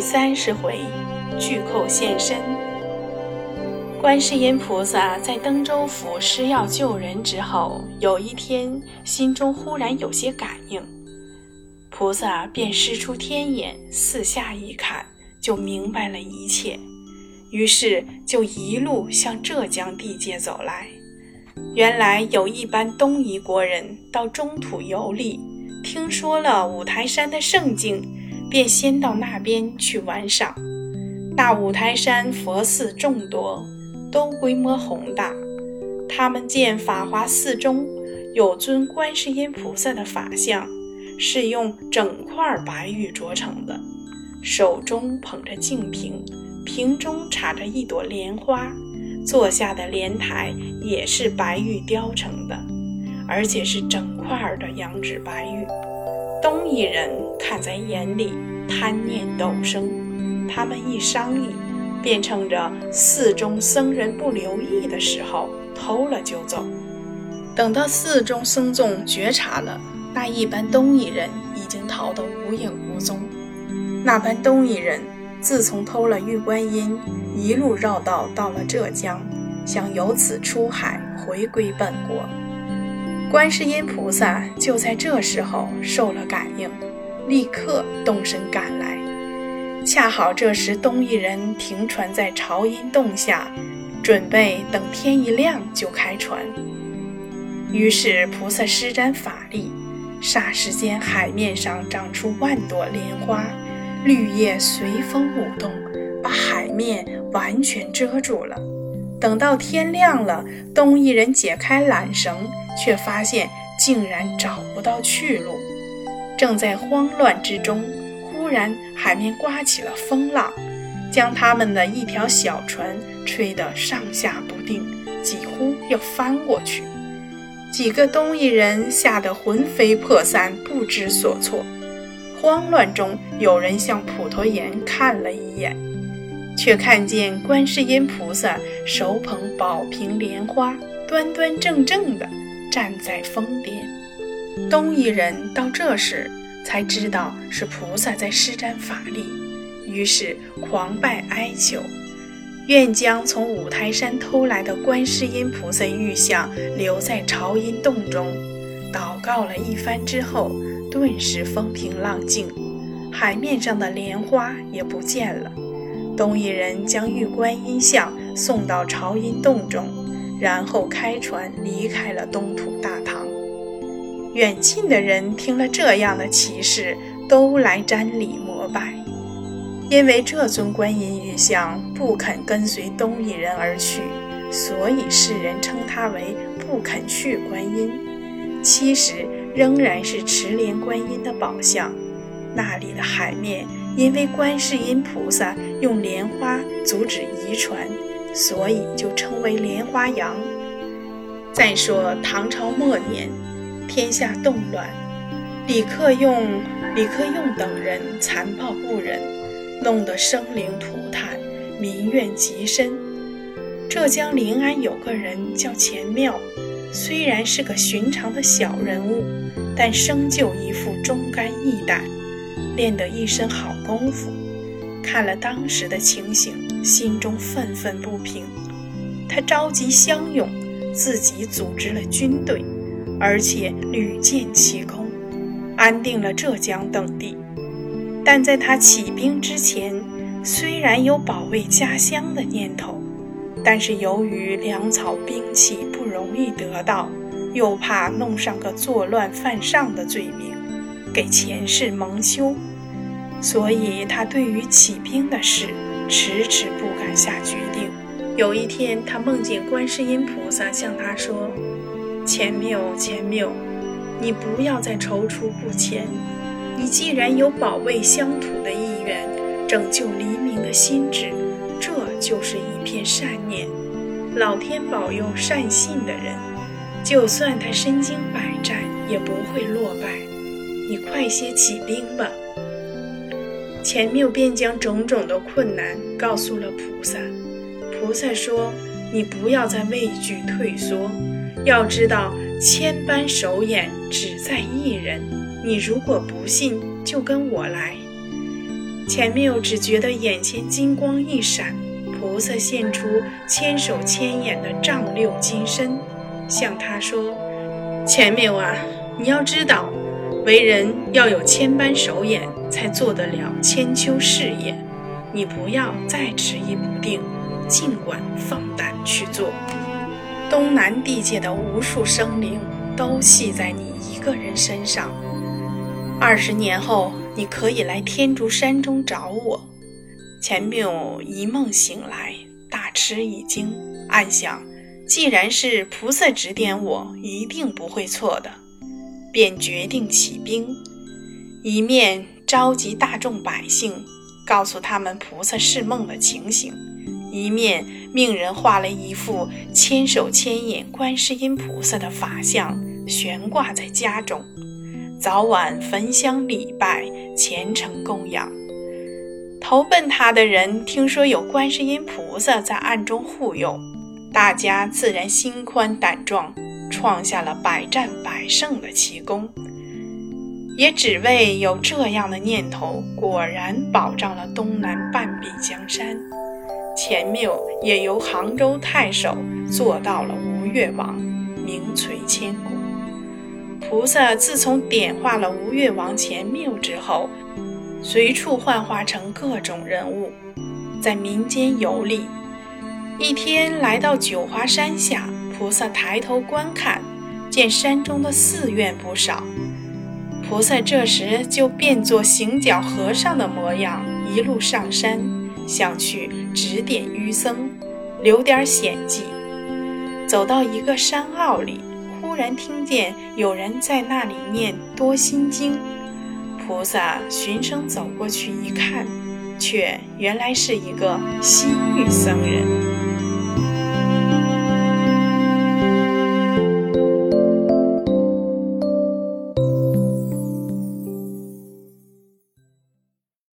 三十回，巨寇现身。观世音菩萨在登州府施药救人之后，有一天心中忽然有些感应，菩萨便施出天眼，四下一看，就明白了一切。于是就一路向浙江地界走来。原来有一班东夷国人到中土游历，听说了五台山的胜境。便先到那边去玩赏。那五台山佛寺众多，都规模宏大。他们见法华寺中有尊观世音菩萨的法像，是用整块白玉琢成的，手中捧着净瓶，瓶中插着一朵莲花，坐下的莲台也是白玉雕成的，而且是整块的羊脂白玉。东夷人看在眼里，贪念陡生。他们一商议，便趁着寺中僧人不留意的时候偷了就走。等到寺中僧众觉察了，那一班东夷人已经逃得无影无踪。那班东夷人自从偷了玉观音，一路绕道到了浙江，想由此出海回归本国。观世音菩萨就在这时候受了感应，立刻动身赶来。恰好这时东夷人停船在潮音洞下，准备等天一亮就开船。于是菩萨施展法力，霎时间海面上长出万朵莲花，绿叶随风舞动，把海面完全遮住了。等到天亮了，东夷人解开缆绳。却发现竟然找不到去路，正在慌乱之中，忽然海面刮起了风浪，将他们的一条小船吹得上下不定，几乎要翻过去。几个东夷人吓得魂飞魄散，不知所措。慌乱中，有人向普陀岩看了一眼，却看见观世音菩萨手捧宝瓶莲花，端端正正的。站在峰巅，东夷人到这时才知道是菩萨在施展法力，于是狂拜哀求，愿将从五台山偷来的观世音菩萨玉像留在朝阴洞中。祷告了一番之后，顿时风平浪静，海面上的莲花也不见了。东夷人将玉观音像送到朝阴洞中。然后开船离开了东土大唐。远近的人听了这样的奇事，都来瞻礼膜拜。因为这尊观音玉像不肯跟随东夷人而去，所以世人称它为不肯去观音。其实仍然是持莲观音的宝像。那里的海面因为观世音菩萨用莲花阻止遗传。所以就称为莲花洋。再说唐朝末年，天下动乱，李克用、李克用等人残暴不忍，弄得生灵涂炭，民怨极深。浙江临安有个人叫钱庙，虽然是个寻常的小人物，但生就一副忠肝义胆，练得一身好功夫。看了当时的情形。心中愤愤不平，他召集乡勇，自己组织了军队，而且屡建奇功，安定了浙江等地。但在他起兵之前，虽然有保卫家乡的念头，但是由于粮草兵器不容易得到，又怕弄上个作乱犯上的罪名，给前世蒙羞，所以他对于起兵的事。迟迟不敢下决定。有一天，他梦见观世音菩萨向他说：“钱缪，钱缪，你不要再踌躇不前。你既然有保卫乡土的意愿，拯救黎民的心志，这就是一片善念。老天保佑善信的人，就算他身经百战，也不会落败。你快些起兵吧。”钱缪便将种种的困难告诉了菩萨。菩萨说：“你不要再畏惧退缩，要知道千般手眼只在一人。你如果不信，就跟我来。”钱缪只觉得眼前金光一闪，菩萨现出千手千眼的丈六金身，向他说：“钱缪啊，你要知道，为人要有千般手眼，才做得了千秋事业。你不要再迟疑不定，尽管放胆去做。东南地界的无数生灵都系在你一个人身上。二十年后。”你可以来天竺山中找我。钱缪一梦醒来，大吃一惊，暗想：既然是菩萨指点我，一定不会错的。便决定起兵，一面召集大众百姓，告诉他们菩萨释梦的情形；一面命人画了一副千手千眼观世音菩萨的法像，悬挂在家中。早晚焚香礼拜，虔诚供养。投奔他的人听说有观世音菩萨在暗中护佑，大家自然心宽胆壮，创下了百战百胜的奇功。也只为有这样的念头，果然保障了东南半壁江山。钱缪也由杭州太守做到了吴越王，名垂千古。菩萨自从点化了吴越王钱缪之后，随处幻化成各种人物，在民间游历。一天来到九华山下，菩萨抬头观看，见山中的寺院不少。菩萨这时就变作行脚和尚的模样，一路上山，想去指点愚僧，留点险迹。走到一个山坳里。忽然听见有人在那里念多心经，菩萨循声走过去一看，却原来是一个西域僧人。